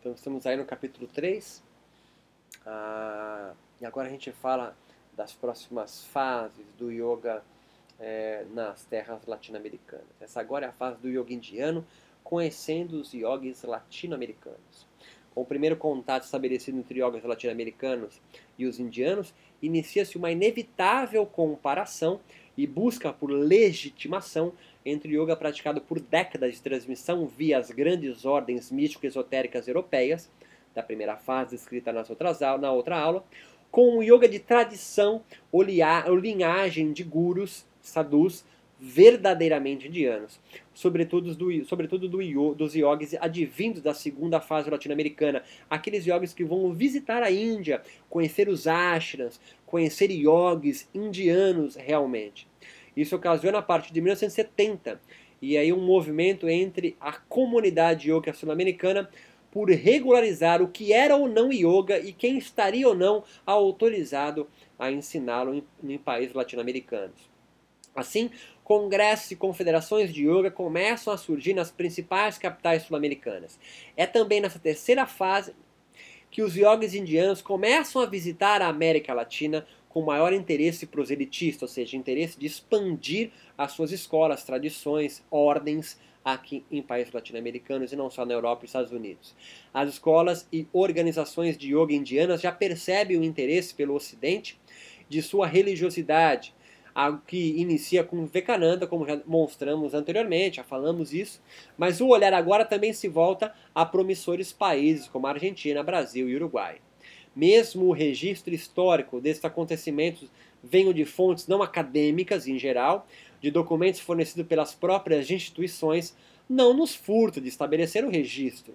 Então estamos aí no capítulo 3. Ah, e agora a gente fala das próximas fases do yoga é, nas terras latino-americanas. Essa agora é a fase do yoga indiano, conhecendo os yogis latino-americanos. Com o primeiro contato estabelecido entre yogis latino-americanos e os indianos, inicia-se uma inevitável comparação e busca por legitimação entre o yoga praticado por décadas de transmissão via as grandes ordens místico-esotéricas europeias, da primeira fase descrita nas outras, na outra aula, com o yoga de tradição ou linhagem de gurus, sadhus, verdadeiramente indianos, sobretudo, do, sobretudo do, dos yogis advindos da segunda fase latino-americana, aqueles yogis que vão visitar a Índia, conhecer os ashrams, conhecer yogis indianos realmente. Isso ocasiona a partir de 1970 e aí um movimento entre a comunidade yoga sul-americana por regularizar o que era ou não yoga e quem estaria ou não autorizado a ensiná-lo em, em países latino-americanos. Assim, congressos e confederações de yoga começam a surgir nas principais capitais sul-americanas. É também nessa terceira fase que os yogis indianos começam a visitar a América Latina com maior interesse proselitista, ou seja, interesse de expandir as suas escolas, tradições, ordens aqui em países latino-americanos e não só na Europa e Estados Unidos. As escolas e organizações de yoga indianas já percebem o interesse pelo Ocidente de sua religiosidade, algo que inicia com Vivekananda, como já mostramos anteriormente, já falamos isso, mas o olhar agora também se volta a promissores países como Argentina, Brasil e Uruguai. Mesmo o registro histórico desses acontecimentos venham de fontes não acadêmicas em geral, de documentos fornecidos pelas próprias instituições, não nos furta de estabelecer o registro.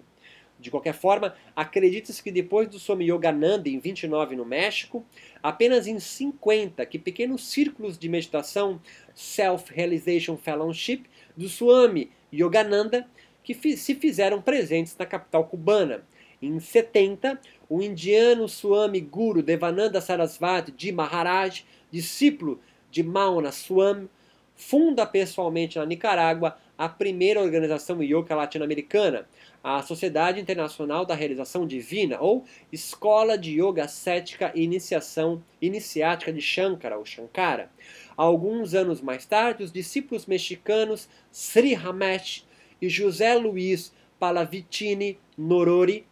De qualquer forma, acredita-se que depois do Swami Yogananda em 29 no México, apenas em 50 que pequenos círculos de meditação Self-Realization Fellowship do Swami Yogananda que se fizeram presentes na capital cubana. Em 70, o indiano Swami Guru Devananda Sarasvati de Maharaj, discípulo de Mauna Swami, funda pessoalmente na Nicarágua a primeira organização yoga latino-americana, a Sociedade Internacional da Realização Divina, ou Escola de Yoga Cética e Iniciação Iniciática de Shankara, ou Shankara. Alguns anos mais tarde, os discípulos mexicanos Sri Ramesh e José Luiz Palavitini Norori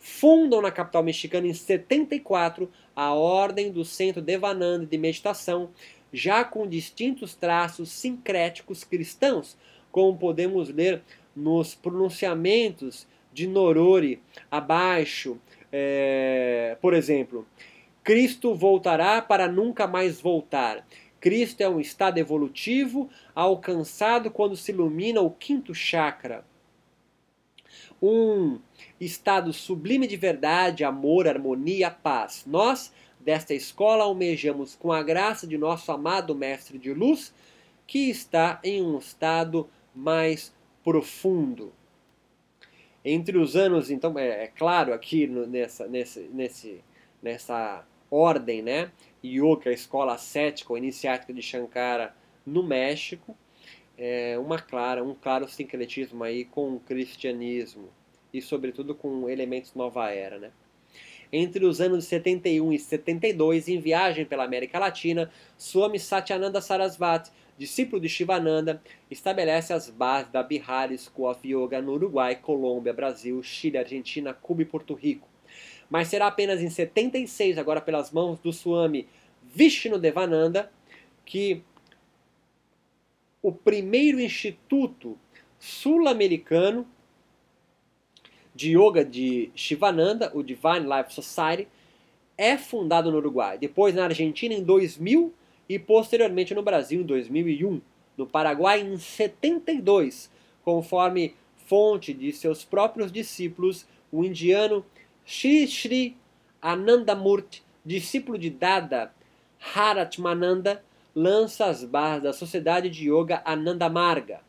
fundam na capital mexicana em 74 a Ordem do Centro Devananda de Meditação, já com distintos traços sincréticos cristãos, como podemos ler nos pronunciamentos de Norori abaixo, é, por exemplo, Cristo voltará para nunca mais voltar. Cristo é um estado evolutivo alcançado quando se ilumina o quinto chakra. Um estado sublime de verdade, amor, harmonia, paz. Nós, desta escola, almejamos com a graça de nosso amado Mestre de Luz, que está em um estado mais profundo. Entre os anos, então, é, é claro aqui no, nessa, nesse, nesse, nessa ordem, né? Yoga, a escola cética ou iniciática de Shankara no México, é uma clara, um claro sincretismo aí com o cristianismo e sobretudo com elementos nova era, né? Entre os anos 71 e 72, em viagem pela América Latina, Swami Satyananda Sarasvati discípulo de Shivananda, estabelece as bases da Bihar School of Yoga no Uruguai, Colômbia, Brasil, Chile, Argentina, Cuba e Porto Rico. Mas será apenas em 76, agora pelas mãos do Swami Vishnu Devananda, que o primeiro instituto sul-americano de yoga de Shivananda, o Divine Life Society, é fundado no Uruguai. Depois na Argentina em 2000 e posteriormente no Brasil em 2001, no Paraguai em 72, conforme fonte de seus próprios discípulos, o indiano Shri Shri Anandamurti, discípulo de Dada Haratmananda, lança as barras da Sociedade de Yoga Anandamarga.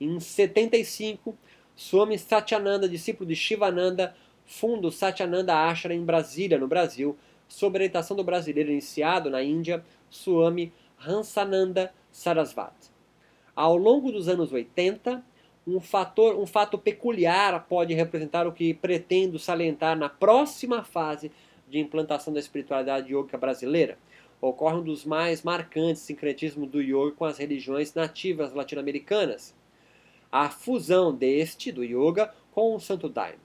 Em 75, Swami Satyananda, discípulo de Shivananda, funda o Satyananda Ashram em Brasília, no Brasil, sob orientação do brasileiro iniciado na Índia, Swami Hansananda Sarasvati. Ao longo dos anos 80, um, fator, um fato peculiar pode representar o que pretendo salientar na próxima fase de implantação da espiritualidade yoga brasileira. Ocorre um dos mais marcantes sincretismos do yoga com as religiões nativas latino-americanas. A fusão deste, do yoga, com o Santo Daime.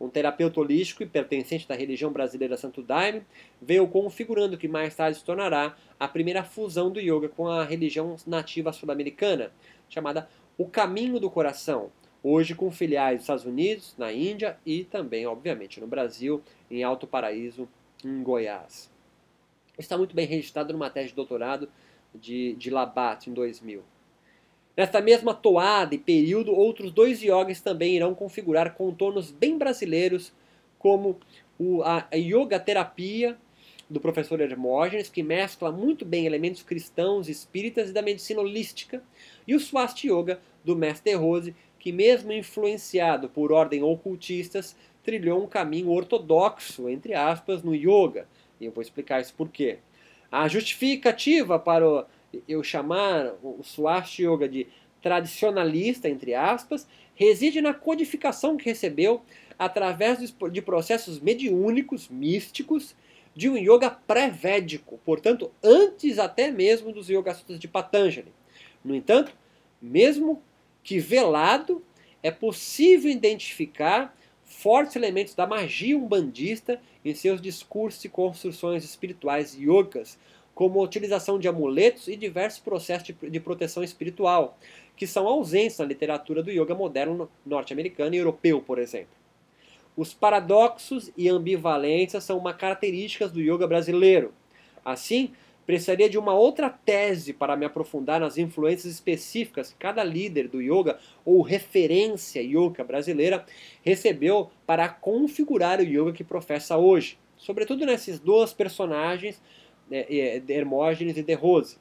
Um terapeuta holístico e pertencente da religião brasileira Santo Daime veio configurando o que mais tarde se tornará a primeira fusão do yoga com a religião nativa sul-americana, chamada o Caminho do Coração, hoje com filiais nos Estados Unidos, na Índia e também, obviamente, no Brasil, em Alto Paraíso, em Goiás. Está muito bem registrado numa tese de doutorado de, de Labat, em 2000. Nesta mesma toada e período, outros dois yogis também irão configurar contornos bem brasileiros, como o, a, yoga terapia do professor Hermógenes, que mescla muito bem elementos cristãos, espíritas e da medicina holística, e o Swasti Yoga do mestre Rose, que mesmo influenciado por ordem ocultistas, trilhou um caminho ortodoxo, entre aspas, no yoga. E eu vou explicar isso por quê. A justificativa para eu chamar o Swasti Yoga de tradicionalista, entre aspas, reside na codificação que recebeu através de processos mediúnicos, místicos, de um yoga pré-védico, portanto, antes até mesmo dos Yoga Sutras de Patanjali. No entanto, mesmo que velado, é possível identificar fortes elementos da magia umbandista em seus discursos e construções espirituais yogas, como a utilização de amuletos e diversos processos de, proteção espiritual, que são ausentes na literatura do yoga moderno norte-americano e europeu, por exemplo. Os paradoxos e ambivalências são uma característica do yoga brasileiro. Assim, precisaria de uma outra tese para me aprofundar nas influências específicas que cada líder do yoga ou referência yoga brasileira recebeu para configurar o yoga que professa hoje. Sobretudo nesses dois personagens, né, Hermógenes e De Rose.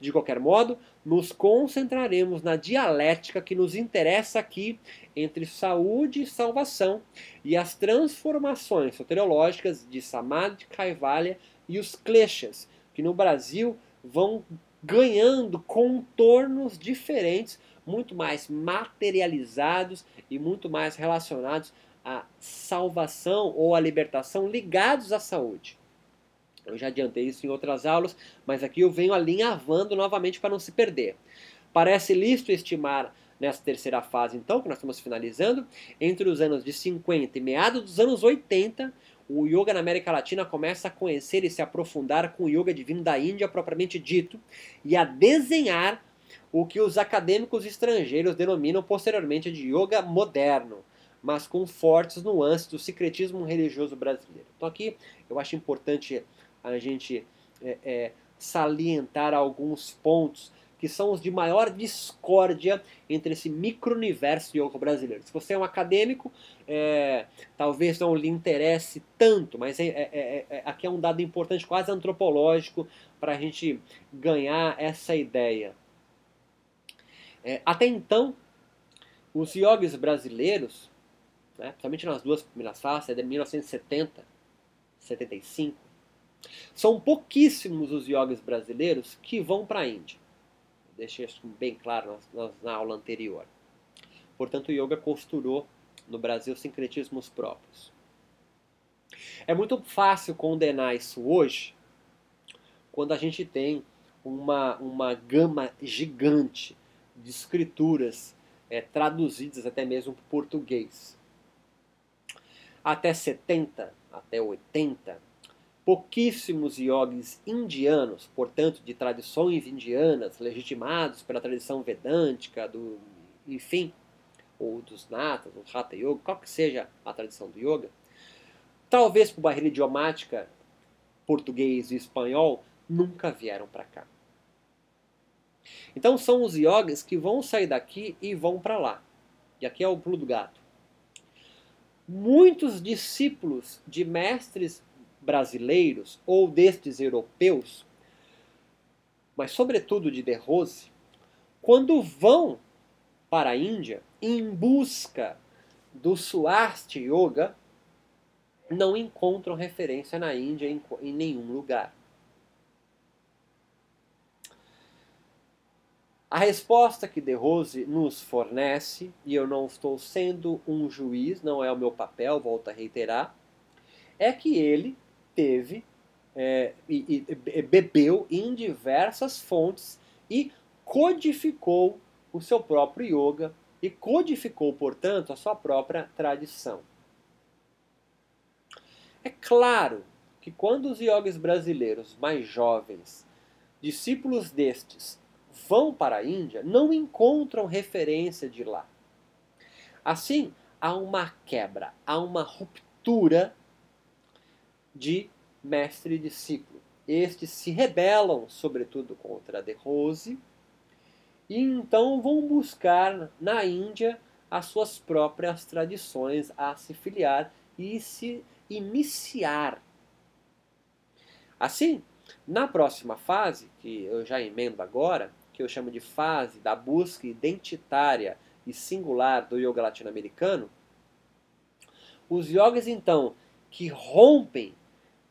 De qualquer modo, nos concentraremos na dialética que nos interessa aqui entre saúde e salvação e as transformações soteriológicas de Samadhi, Kaivalya e os kleshas, que no Brasil vão ganhando contornos diferentes, muito mais materializados e muito mais relacionados à salvação ou à libertação ligados à saúde. Eu já adiantei isso em outras aulas, mas aqui eu venho alinhavando novamente para não se perder. Parece lícito estimar nessa terceira fase, então, que nós estamos finalizando, entre os anos de 50 e meados dos anos 80, o yoga na América Latina começa a conhecer e se aprofundar com o yoga divino da Índia propriamente dito e a desenhar o que os acadêmicos estrangeiros denominam posteriormente de yoga moderno, mas com fortes nuances do secretismo religioso brasileiro. Então aqui eu acho importante a gente é, é, salientar alguns pontos que são os de maior discórdia entre esse micro-universo yoga brasileiro. Se você é um acadêmico, é, talvez não lhe interesse tanto, mas é, é, é, é aqui é um dado importante, quase antropológico, para a gente ganhar essa ideia. até então, os yogis brasileiros, né, principalmente nas duas primeiras fases, é de 1970, 75, são pouquíssimos os yogis brasileiros que vão para a Índia. Deixei isso bem claro na, na aula anterior. Portanto, o yoga costurou no Brasil sincretismos próprios. É muito fácil condenar isso hoje, quando a gente tem uma, uma gama gigante de escrituras é, traduzidas até mesmo para português. Até 70, até 80, pouquíssimos yogis indianos, portanto de tradições indianas, legitimados pela tradição vedântica, do, enfim, ou dos natas, do hatha yoga, qual que seja a tradição do yoga, talvez por barreira idiomática, português e espanhol, nunca vieram para cá. Então são os yogis que vão sair daqui e vão para lá. E aqui é o pulo do gato. Muitos discípulos de mestres brasileiros ou destes europeus, mas sobretudo de De Rose, quando vão para a Índia em busca do Swasti Yoga, não encontram referência na Índia em, em nenhum lugar. A resposta que De Rose nos fornece, e eu não estou sendo um juiz, não é o meu papel, volto a reiterar, é que ele teve é, e, e, bebeu em diversas fontes e codificou o seu próprio yoga e codificou, portanto, a sua própria tradição. É claro que quando os yogis brasileiros mais jovens, discípulos destes, vão para a Índia, não encontram referência de lá. Assim, há uma quebra, há uma ruptura de mestre e discípulo. Estes se rebelam, sobretudo, contra De Rose, e então vão buscar na Índia as suas próprias tradições a se filiar e se iniciar. Assim, na próxima fase, que eu já emendo agora, que eu chamo de fase da busca identitária e singular do yoga latino-americano, os yogis então que rompem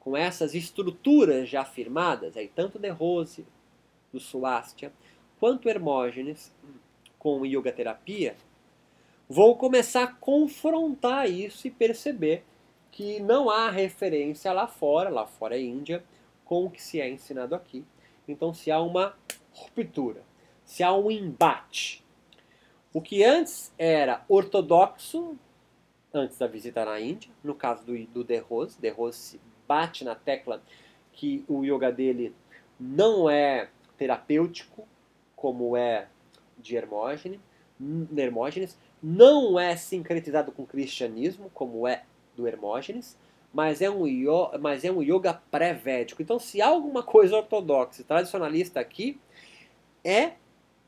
com essas estruturas já afirmadas, aí tanto De Rose, do Suástia, quanto Hermógenes, com yoga terapia, vou começar a confrontar isso e perceber que não há referência lá fora, lá fora é Índia, com o que se é ensinado aqui. Então se há uma ruptura, se há um embate. O que antes era ortodoxo, antes da visita na Índia, no caso do, do De Rose, De Rose bate na tecla que o yoga dele não é terapêutico, como é de Hermógenes, Hermógenes não é sincretizado com o cristianismo, como é do Hermógenes, mas é um, yoga, mas é um yoga pré-védico. Então, se há alguma coisa ortodoxa, tradicionalista aqui, é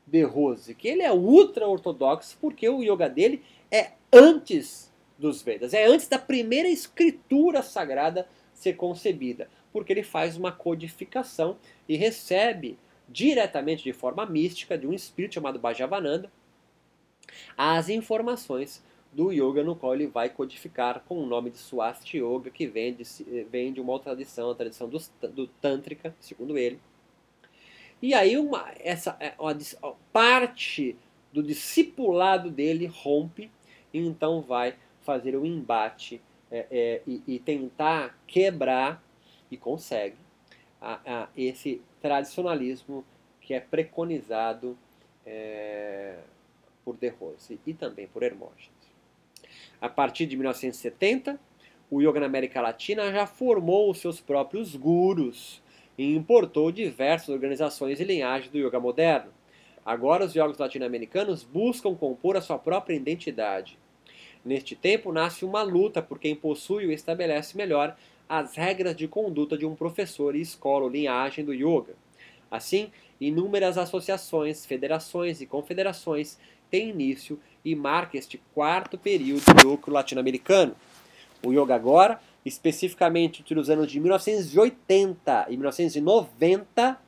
de Rose, que ele é ultra-ortodoxo porque o yoga dele é antes dos Vedas, é antes da primeira escritura sagrada ser concebida, porque ele faz uma codificação e recebe diretamente de forma mística de um espírito chamado Bhajavananda as informações do yoga no qual ele vai codificar com o nome de Swasti Yoga, que vem de, vem de uma outra tradição, a tradição do, do Tântrica, segundo ele. E aí uma, essa é, uma, parte do discipulado dele rompe e então vai fazer o um embate é, é, e, e, tentar quebrar, e consegue, a, a esse tradicionalismo que é preconizado é, por De Rose e também por Hermógenes. A partir de 1970, o yoga na América Latina já formou os seus próprios gurus e importou diversas organizações e linhagens do yoga moderno. Agora, os yogis latino-americanos buscam compor a sua própria identidade. Neste tempo, nasce uma luta por quem possui ou estabelece melhor as regras de conduta de um professor e escola ou linhagem do yoga. Assim, inúmeras associações, federações e confederações têm início e marca este quarto período do yoga latino-americano. O yoga agora, especificamente entre os anos de 1980 e 1990,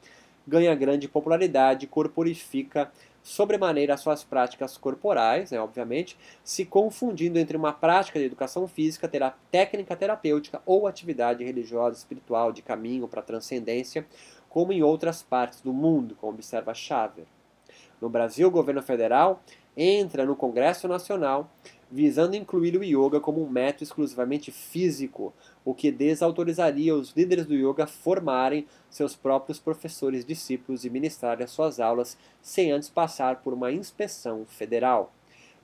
ganha grande popularidade e corporifica sobremaneira as suas práticas corporais, né, obviamente, se confundindo entre uma prática de educação física, terá, técnica terapêutica ou atividade religiosa, espiritual, de caminho para transcendência, como em outras partes do mundo, como observa Xavier. No Brasil, o governo federal entra no Congresso Nacional visando incluir o yoga como um método exclusivamente físico, o que desautorizaria os líderes do yoga formarem seus próprios professores discípulos e ministrarem as suas aulas sem antes passar por uma inspeção federal.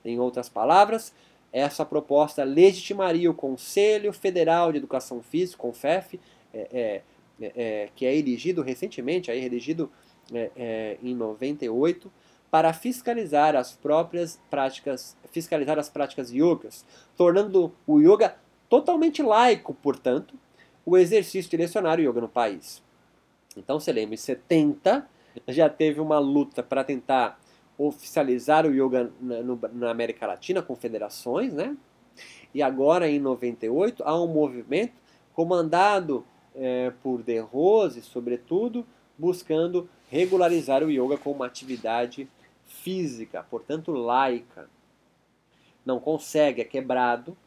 Em outras palavras, essa proposta legitimaria o Conselho Federal de Educação Física, CONFEF, é, é, é, é, que é erigido recentemente, aí erigido é, é, em 98, para fiscalizar as próprias práticas, fiscalizar as práticas yogas, tornando o yoga totalmente laico, portanto, o exercício direcionário yoga no país. Então, você lembra, em 70 já teve uma luta para tentar oficializar o yoga na, no, na América Latina com federações, né? E agora, em 98, há um movimento comandado é, por De Rose, sobretudo, buscando regularizar o yoga como uma atividade física, portanto laica. Não consegue, é quebrado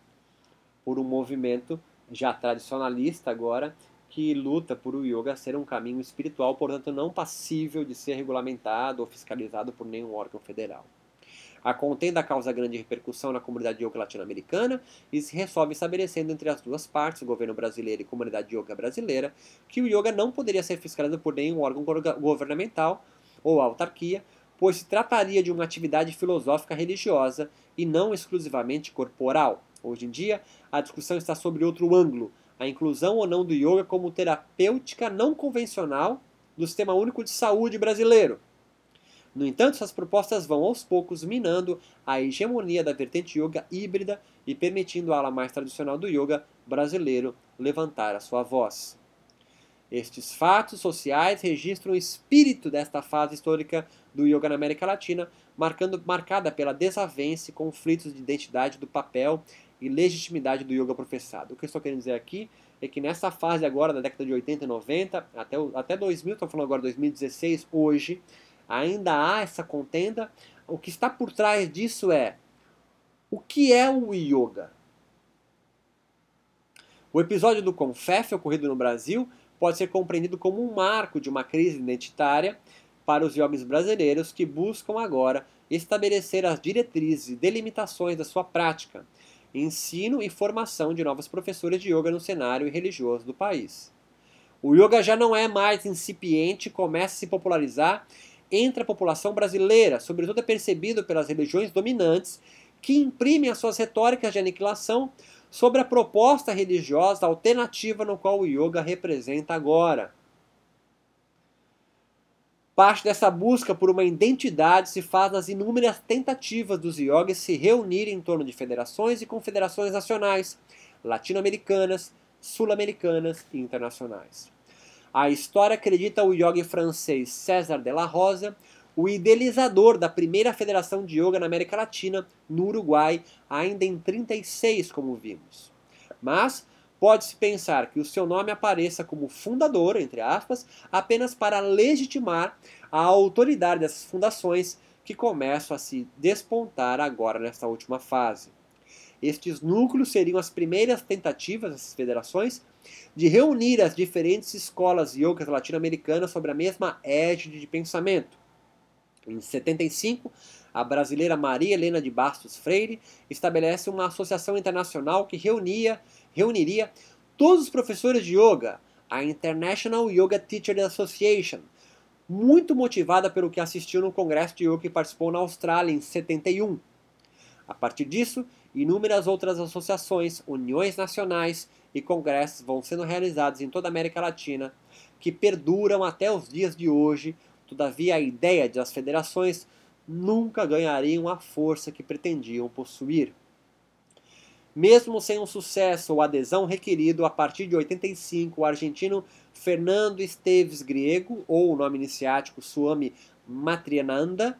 por um movimento já tradicionalista agora, que luta por o yoga ser um caminho espiritual, portanto não passível de ser regulamentado ou fiscalizado por nenhum órgão federal. A contenda causa grande repercussão na comunidade yoga latino-americana e se resolve estabelecendo entre as duas partes, o governo brasileiro e a comunidade yoga brasileira, que o yoga não poderia ser fiscalizado por nenhum órgão governamental ou autarquia, pois se trataria de uma atividade filosófica religiosa e não exclusivamente corporal. Hoje em dia, a discussão está sobre outro ângulo, a inclusão ou não do yoga como terapêutica não convencional do Sistema Único de Saúde brasileiro. No entanto, essas propostas vão aos poucos minando a hegemonia da vertente yoga híbrida e permitindo a ala mais tradicional do yoga brasileiro levantar a sua voz. Estes fatos sociais registram o espírito desta fase histórica do yoga na América Latina, marcando, marcada pela desavença e conflitos de identidade do papel e legitimidade do yoga professado. O que eu estou querendo dizer aqui é que nessa fase agora, da década de 80 e 90, até, até 2000, estou falando agora 2016, hoje, ainda há essa contenda. O que está por trás disso é o que é o yoga? O episódio do Confef, ocorrido no Brasil, pode ser compreendido como um marco de uma crise identitária para os yogis brasileiros que buscam agora estabelecer as diretrizes e delimitações da sua prática, ensino e formação de novos professores de yoga no cenário religioso do país. O yoga já não é mais incipiente, começa a se popularizar entre a população brasileira, sobretudo é percebido pelas religiões dominantes que imprimem as suas retóricas de aniquilação sobre a proposta religiosa alternativa no qual o yoga representa agora. Parte dessa busca por uma identidade se faz nas inúmeras tentativas dos yogis se reunirem em torno de federações e confederações nacionais, latino-americanas, sul-americanas e internacionais. A história acredita o yogi francês César de la Rosa, o idealizador da primeira federação de yoga na América Latina, no Uruguai, ainda em 36, como vimos. Mas pode-se pensar que o seu nome apareça como fundador, entre aspas, apenas para legitimar a autoridade dessas fundações que começam a se despontar agora nesta última fase. Estes núcleos seriam as primeiras tentativas dessas federações de reunir as diferentes escolas yogas latino-americanas sobre a mesma égide de pensamento. Em 75, a brasileira Maria Helena de Bastos Freire estabelece uma associação internacional que reunia, reuniria todos os professores de yoga, a International Yoga Teachers Association, muito motivada pelo que assistiu no congresso de yoga que participou na Austrália em 71. A partir disso, inúmeras outras associações, uniões nacionais e congressos vão sendo realizados em toda a América Latina, que perduram até os dias de hoje. Todavia, a ideia de as federações nunca ganhariam a força que pretendiam possuir. Mesmo sem um sucesso ou adesão requerido, a partir de 85, o argentino Fernando Esteves Griego, ou o nome iniciático Swami Matriananda,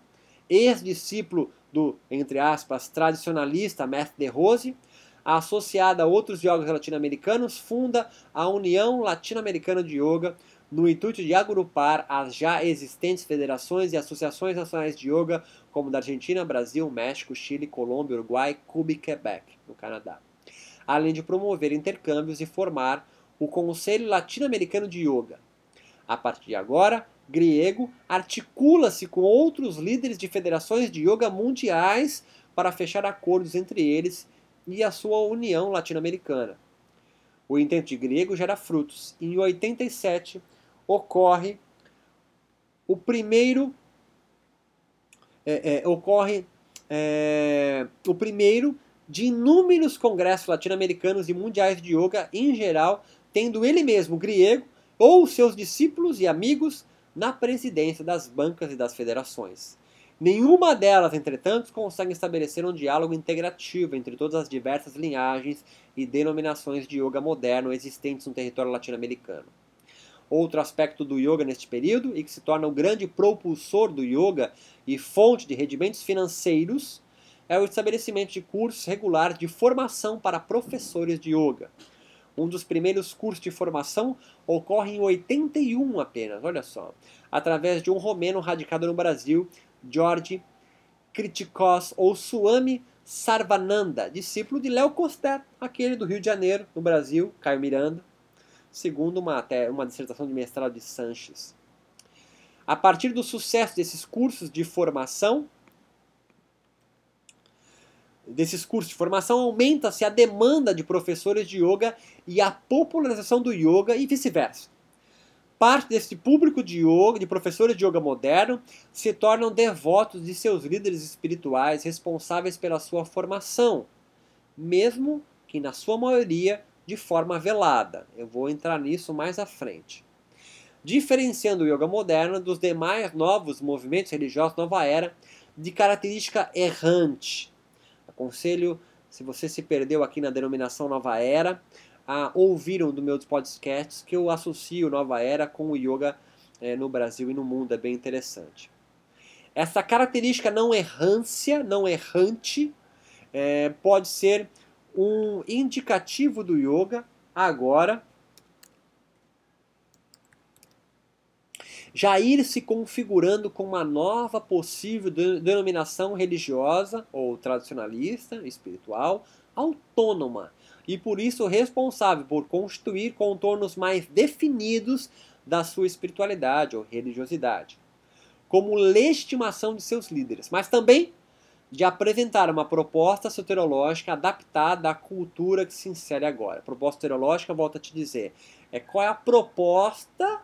ex-discípulo do, entre aspas, tradicionalista Mestre de Rose, associada a outros jogos latino-americanos, funda a União Latino-Americana de Yoga, no intuito de agrupar as já existentes federações e associações nacionais de yoga, como da Argentina, Brasil, México, Chile, Colômbia, Uruguai, Cuba e Quebec, no Canadá. Além de promover intercâmbios e formar o Conselho Latino-Americano de Yoga. A partir de agora, Griego articula-se com outros líderes de federações de yoga mundiais para fechar acordos entre eles e a sua União Latino-Americana. O intento de Griego gera frutos. Em 87 ocorre o primeiro é, é, ocorre é, o primeiro de inúmeros congressos latino-americanos e mundiais de yoga em geral, tendo ele mesmo, Griego, ou seus discípulos e amigos na presidência das bancas e das federações. Nenhuma delas, entretanto, consegue estabelecer um diálogo integrativo entre todas as diversas linhagens e denominações de yoga moderno existentes no território latino-americano. Outro aspecto do yoga neste período, e que se torna o grande propulsor do yoga e fonte de rendimentos financeiros, é o estabelecimento de cursos regulares de formação para professores de yoga. Um dos primeiros cursos de formação ocorre em 81 apenas, olha só, através de um romeno radicado no Brasil, George Kritikos ou Swami Sarvananda, discípulo de Léo Costet, aquele do Rio de Janeiro, no Brasil, Caio Miranda. segundo uma, até uma dissertação de mestrado de Sanches. A partir do sucesso desses cursos de formação, desses cursos de formação, aumenta-se a demanda de professores de yoga e a popularização do yoga e vice-versa. Parte desse público de yoga, de professores de yoga moderno, se tornam devotos de seus líderes espirituais responsáveis pela sua formação, mesmo que na sua maioria de forma velada. Eu vou entrar nisso mais à frente. Diferenciando o yoga moderno dos demais novos movimentos religiosos nova era de característica errante. Aconselho, se você se perdeu aqui na denominação nova era, a ouvir um dos meus podcasts que eu associo nova era com o yoga é, no Brasil e no mundo. É bem interessante. Essa característica não errância, não errante, é, pode ser um indicativo do yoga agora já ir se configurando com uma nova possível denominação religiosa ou tradicionalista, espiritual, autônoma e por isso responsável por constituir contornos mais definidos da sua espiritualidade ou religiosidade, como legitimação de seus líderes, mas também de apresentar uma proposta soteriológica adaptada à cultura que se insere agora. proposta soteriológica, volto a te dizer, é qual é a proposta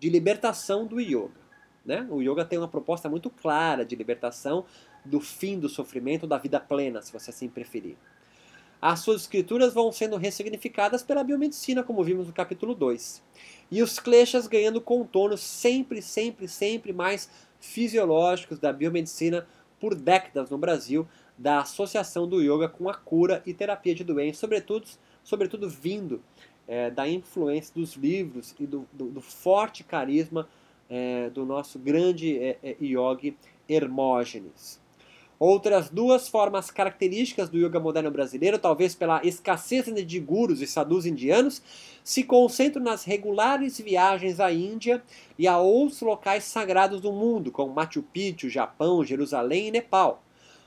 de libertação do yoga. Né? O yoga tem uma proposta muito clara de libertação do fim do sofrimento, da vida plena, se você assim preferir. As suas escrituras vão sendo ressignificadas pela biomedicina, como vimos no capítulo 2. E os kleshas ganhando contornos sempre, sempre, sempre mais fisiológicos da biomedicina por décadas no Brasil, da associação do yoga com a cura e terapia de doenças, sobretudo, sobretudo vindo é, da influência dos livros e do, do, do forte carisma é, do nosso grande é, é yogi Hermógenes. Outras duas formas características do yoga moderno brasileiro, talvez pela escassez de gurus e sadhus indianos, se concentram nas regulares viagens à Índia e a outros locais sagrados do mundo, como Machu Picchu, Japão, Jerusalém e Nepal,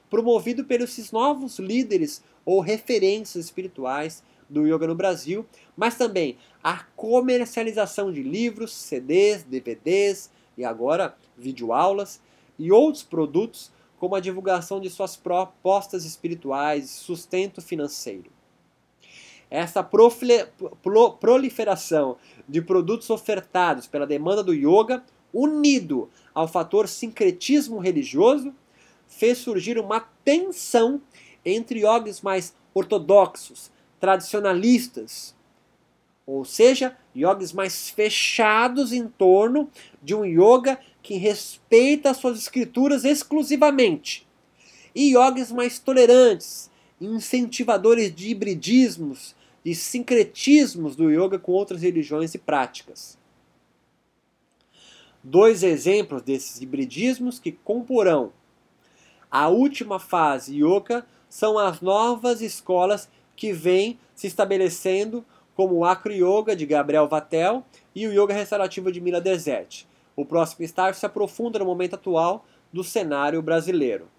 promovido pelos novos líderes ou referências espirituais do yoga no Brasil, mas também a comercialização de livros, CDs, DVDs e agora videoaulas e outros produtos como a divulgação de suas propostas espirituais e sustento financeiro. Essa proliferação de produtos ofertados pela demanda do yoga, unido ao fator sincretismo religioso, fez surgir uma tensão entre yogis mais ortodoxos, tradicionalistas, ou seja, yogis mais fechados em torno de um yoga que respeita suas escrituras exclusivamente, e yogis mais tolerantes, incentivadores de hibridismos e sincretismos do yoga com outras religiões e práticas. Dois exemplos desses hibridismos que comporão a última fase yoga são as novas escolas que vêm se estabelecendo como o Acro Yoga de Gabriel Vatel e o Yoga Restaurativo de Mila Desert. O próximo estágio se aprofunda no momento atual do cenário brasileiro.